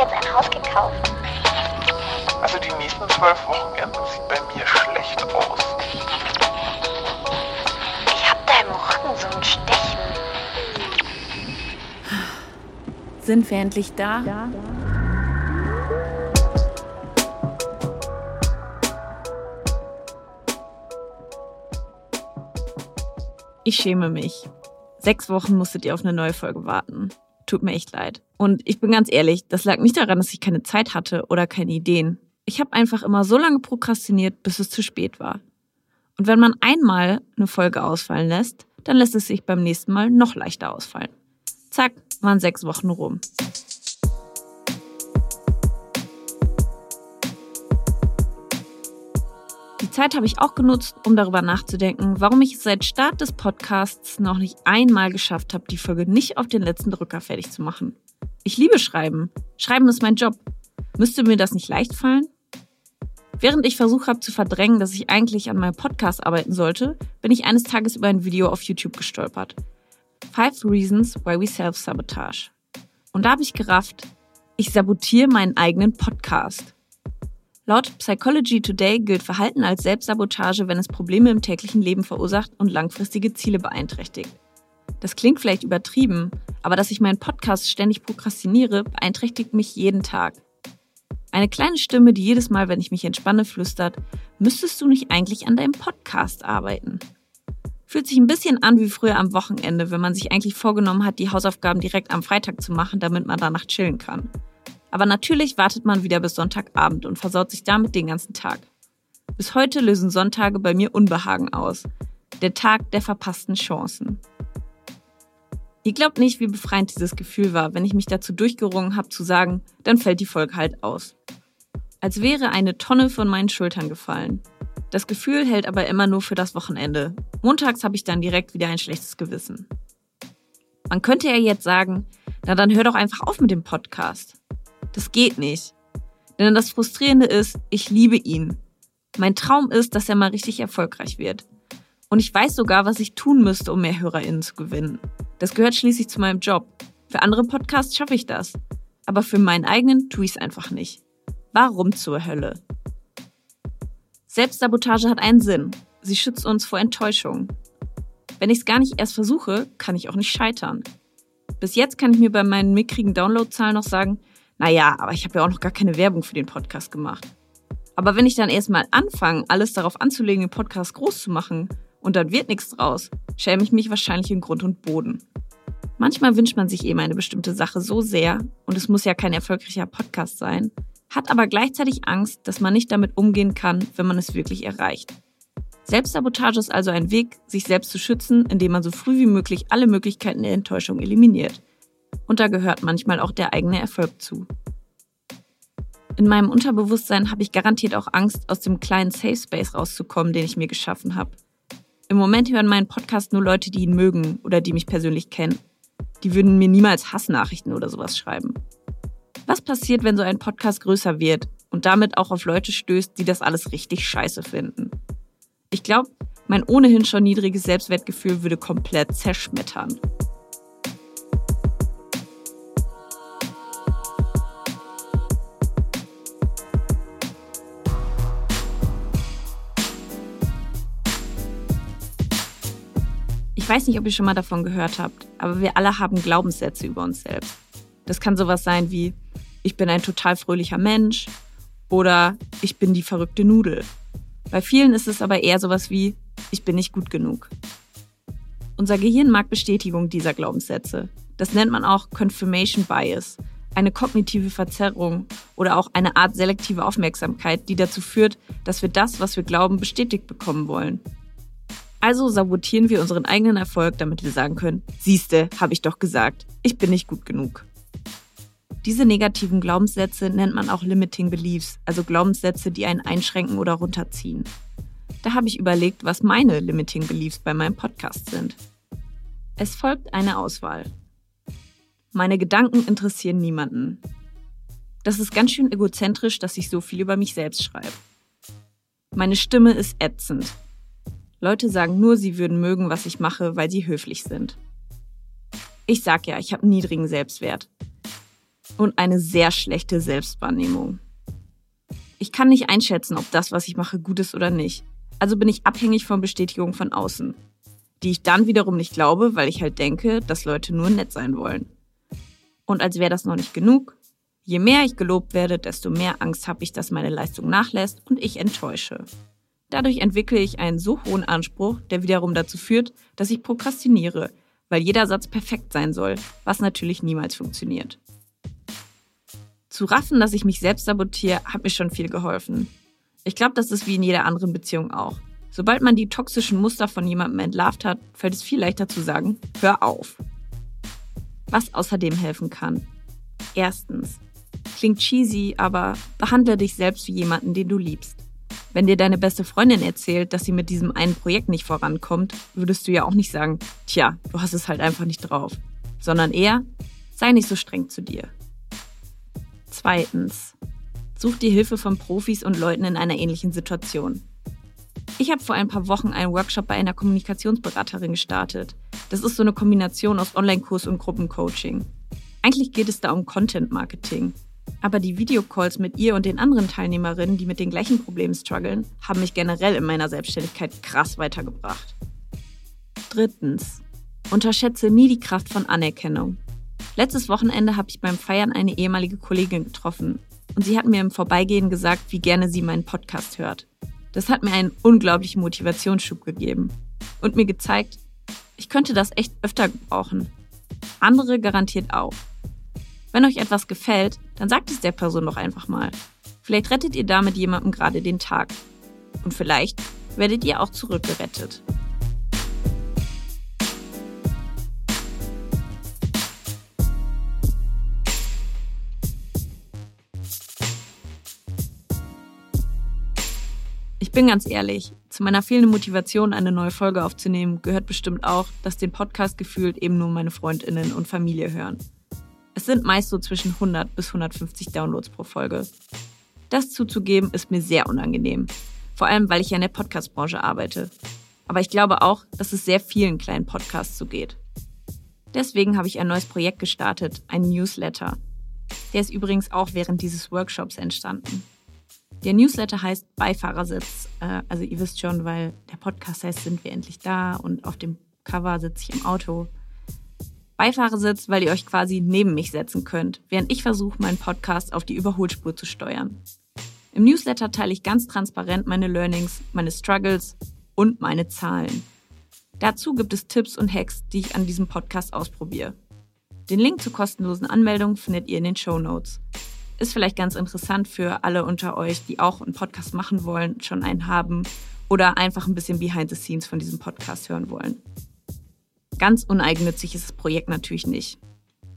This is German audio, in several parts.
jetzt ein Haus gekauft. Also die nächsten zwölf Wochenenden sieht bei mir schlecht aus. Ich hab da im Rücken so ein Stechen. Sind wir endlich da? Ja. Ich schäme mich. Sechs Wochen musstet ihr auf eine neue Folge warten. Tut mir echt leid. Und ich bin ganz ehrlich, das lag nicht daran, dass ich keine Zeit hatte oder keine Ideen. Ich habe einfach immer so lange prokrastiniert, bis es zu spät war. Und wenn man einmal eine Folge ausfallen lässt, dann lässt es sich beim nächsten Mal noch leichter ausfallen. Zack, waren sechs Wochen rum. Die Zeit habe ich auch genutzt, um darüber nachzudenken, warum ich es seit Start des Podcasts noch nicht einmal geschafft habe, die Folge nicht auf den letzten Drücker fertig zu machen. Ich liebe Schreiben. Schreiben ist mein Job. Müsste mir das nicht leicht fallen? Während ich versucht habe zu verdrängen, dass ich eigentlich an meinem Podcast arbeiten sollte, bin ich eines Tages über ein Video auf YouTube gestolpert. Five Reasons Why We Self-Sabotage. Und da habe ich gerafft, ich sabotiere meinen eigenen Podcast. Laut Psychology Today gilt Verhalten als Selbstsabotage, wenn es Probleme im täglichen Leben verursacht und langfristige Ziele beeinträchtigt. Das klingt vielleicht übertrieben, aber dass ich meinen Podcast ständig prokrastiniere, beeinträchtigt mich jeden Tag. Eine kleine Stimme, die jedes Mal, wenn ich mich entspanne, flüstert, müsstest du nicht eigentlich an deinem Podcast arbeiten? Fühlt sich ein bisschen an wie früher am Wochenende, wenn man sich eigentlich vorgenommen hat, die Hausaufgaben direkt am Freitag zu machen, damit man danach chillen kann. Aber natürlich wartet man wieder bis Sonntagabend und versaut sich damit den ganzen Tag. Bis heute lösen Sonntage bei mir Unbehagen aus. Der Tag der verpassten Chancen. Ihr glaubt nicht, wie befreiend dieses Gefühl war, wenn ich mich dazu durchgerungen habe zu sagen, dann fällt die Folge halt aus. Als wäre eine Tonne von meinen Schultern gefallen. Das Gefühl hält aber immer nur für das Wochenende. Montags habe ich dann direkt wieder ein schlechtes Gewissen. Man könnte ja jetzt sagen, na dann hör doch einfach auf mit dem Podcast. Das geht nicht. Denn das Frustrierende ist, ich liebe ihn. Mein Traum ist, dass er mal richtig erfolgreich wird. Und ich weiß sogar, was ich tun müsste, um mehr HörerInnen zu gewinnen. Das gehört schließlich zu meinem Job. Für andere Podcasts schaffe ich das. Aber für meinen eigenen tue ich es einfach nicht. Warum zur Hölle? Selbstsabotage hat einen Sinn. Sie schützt uns vor Enttäuschung. Wenn ich es gar nicht erst versuche, kann ich auch nicht scheitern. Bis jetzt kann ich mir bei meinen mickrigen Downloadzahlen noch sagen, naja, aber ich habe ja auch noch gar keine Werbung für den Podcast gemacht. Aber wenn ich dann erstmal anfange, alles darauf anzulegen, den Podcast groß zu machen und dann wird nichts draus, schäme ich mich wahrscheinlich in Grund und Boden. Manchmal wünscht man sich eben eine bestimmte Sache so sehr, und es muss ja kein erfolgreicher Podcast sein, hat aber gleichzeitig Angst, dass man nicht damit umgehen kann, wenn man es wirklich erreicht. Selbstsabotage ist also ein Weg, sich selbst zu schützen, indem man so früh wie möglich alle Möglichkeiten der Enttäuschung eliminiert. Und da gehört manchmal auch der eigene Erfolg zu. In meinem Unterbewusstsein habe ich garantiert auch Angst, aus dem kleinen Safe Space rauszukommen, den ich mir geschaffen habe. Im Moment hören meinen Podcast nur Leute, die ihn mögen oder die mich persönlich kennen. Die würden mir niemals Hassnachrichten oder sowas schreiben. Was passiert, wenn so ein Podcast größer wird und damit auch auf Leute stößt, die das alles richtig scheiße finden? Ich glaube, mein ohnehin schon niedriges Selbstwertgefühl würde komplett zerschmettern. Weiß nicht, ob ihr schon mal davon gehört habt, aber wir alle haben Glaubenssätze über uns selbst. Das kann sowas sein wie, ich bin ein total fröhlicher Mensch oder ich bin die verrückte Nudel. Bei vielen ist es aber eher sowas wie, ich bin nicht gut genug. Unser Gehirn mag Bestätigung dieser Glaubenssätze. Das nennt man auch Confirmation Bias, eine kognitive Verzerrung oder auch eine Art selektive Aufmerksamkeit, die dazu führt, dass wir das, was wir glauben, bestätigt bekommen wollen. Also sabotieren wir unseren eigenen Erfolg, damit wir sagen können, siehste, habe ich doch gesagt, ich bin nicht gut genug. Diese negativen Glaubenssätze nennt man auch Limiting Beliefs, also Glaubenssätze, die einen einschränken oder runterziehen. Da habe ich überlegt, was meine Limiting Beliefs bei meinem Podcast sind. Es folgt eine Auswahl. Meine Gedanken interessieren niemanden. Das ist ganz schön egozentrisch, dass ich so viel über mich selbst schreibe. Meine Stimme ist ätzend. Leute sagen nur, sie würden mögen, was ich mache, weil sie höflich sind. Ich sag ja, ich habe niedrigen Selbstwert. und eine sehr schlechte Selbstwahrnehmung. Ich kann nicht einschätzen, ob das, was ich mache, gut ist oder nicht. Also bin ich abhängig von Bestätigung von außen, die ich dann wiederum nicht glaube, weil ich halt denke, dass Leute nur nett sein wollen. Und als wäre das noch nicht genug, je mehr ich gelobt werde, desto mehr Angst habe ich, dass meine Leistung nachlässt und ich enttäusche. Dadurch entwickle ich einen so hohen Anspruch, der wiederum dazu führt, dass ich prokrastiniere, weil jeder Satz perfekt sein soll, was natürlich niemals funktioniert. Zu raffen, dass ich mich selbst sabotiere, hat mir schon viel geholfen. Ich glaube, das ist wie in jeder anderen Beziehung auch. Sobald man die toxischen Muster von jemandem entlarvt hat, fällt es viel leichter zu sagen, hör auf. Was außerdem helfen kann. Erstens. Klingt cheesy, aber behandle dich selbst wie jemanden, den du liebst. Wenn dir deine beste Freundin erzählt, dass sie mit diesem einen Projekt nicht vorankommt, würdest du ja auch nicht sagen, tja, du hast es halt einfach nicht drauf. Sondern eher, sei nicht so streng zu dir. Zweitens. Such dir Hilfe von Profis und Leuten in einer ähnlichen Situation. Ich habe vor ein paar Wochen einen Workshop bei einer Kommunikationsberaterin gestartet. Das ist so eine Kombination aus Online-Kurs und Gruppencoaching. Eigentlich geht es da um Content-Marketing. Aber die Videocalls mit ihr und den anderen Teilnehmerinnen, die mit den gleichen Problemen strugglen, haben mich generell in meiner Selbstständigkeit krass weitergebracht. Drittens. Unterschätze nie die Kraft von Anerkennung. Letztes Wochenende habe ich beim Feiern eine ehemalige Kollegin getroffen und sie hat mir im Vorbeigehen gesagt, wie gerne sie meinen Podcast hört. Das hat mir einen unglaublichen Motivationsschub gegeben und mir gezeigt, ich könnte das echt öfter gebrauchen. Andere garantiert auch. Wenn euch etwas gefällt, dann sagt es der Person doch einfach mal. Vielleicht rettet ihr damit jemandem gerade den Tag. Und vielleicht werdet ihr auch zurückgerettet. Ich bin ganz ehrlich, zu meiner fehlenden Motivation, eine neue Folge aufzunehmen, gehört bestimmt auch, dass den Podcast gefühlt eben nur meine Freundinnen und Familie hören. Es sind meist so zwischen 100 bis 150 Downloads pro Folge. Das zuzugeben ist mir sehr unangenehm. Vor allem, weil ich ja in der Podcast-Branche arbeite. Aber ich glaube auch, dass es sehr vielen kleinen Podcasts so geht. Deswegen habe ich ein neues Projekt gestartet, ein Newsletter. Der ist übrigens auch während dieses Workshops entstanden. Der Newsletter heißt Beifahrersitz. Äh, also ihr wisst schon, weil der Podcast heißt, sind wir endlich da und auf dem Cover sitze ich im Auto. Beifahrersitz, weil ihr euch quasi neben mich setzen könnt, während ich versuche, meinen Podcast auf die Überholspur zu steuern. Im Newsletter teile ich ganz transparent meine Learnings, meine Struggles und meine Zahlen. Dazu gibt es Tipps und Hacks, die ich an diesem Podcast ausprobiere. Den Link zur kostenlosen Anmeldung findet ihr in den Show Notes. Ist vielleicht ganz interessant für alle unter euch, die auch einen Podcast machen wollen, schon einen haben oder einfach ein bisschen behind the scenes von diesem Podcast hören wollen. Ganz uneigennützig ist das Projekt natürlich nicht.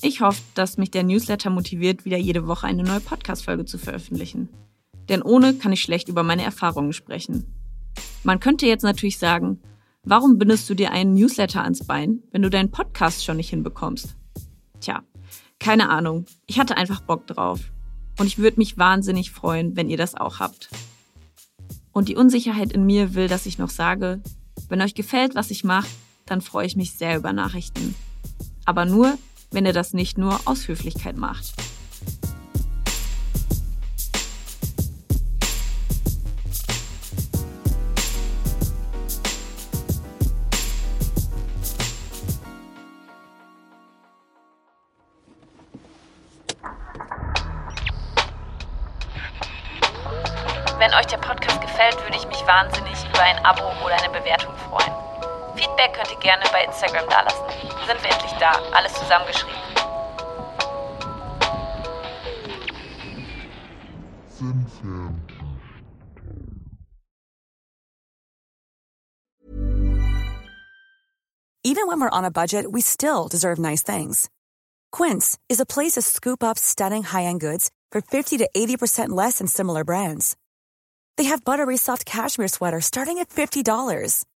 Ich hoffe, dass mich der Newsletter motiviert, wieder jede Woche eine neue Podcast-Folge zu veröffentlichen. Denn ohne kann ich schlecht über meine Erfahrungen sprechen. Man könnte jetzt natürlich sagen, warum bindest du dir einen Newsletter ans Bein, wenn du deinen Podcast schon nicht hinbekommst? Tja, keine Ahnung. Ich hatte einfach Bock drauf. Und ich würde mich wahnsinnig freuen, wenn ihr das auch habt. Und die Unsicherheit in mir will, dass ich noch sage, wenn euch gefällt, was ich mache, dann freue ich mich sehr über Nachrichten. Aber nur, wenn ihr das nicht nur aus Höflichkeit macht. Wenn euch der Podcast gefällt, würde ich mich wahnsinnig über ein Abo oder eine Bewertung freuen. Feedback könnt ihr gerne bei Instagram dalassen. Sind wir endlich da? Alles zusammengeschrieben. Even when we're on a budget, we still deserve nice things. Quince is a place to scoop up stunning high-end goods for 50 to 80% less than similar brands. They have buttery soft cashmere sweaters starting at $50,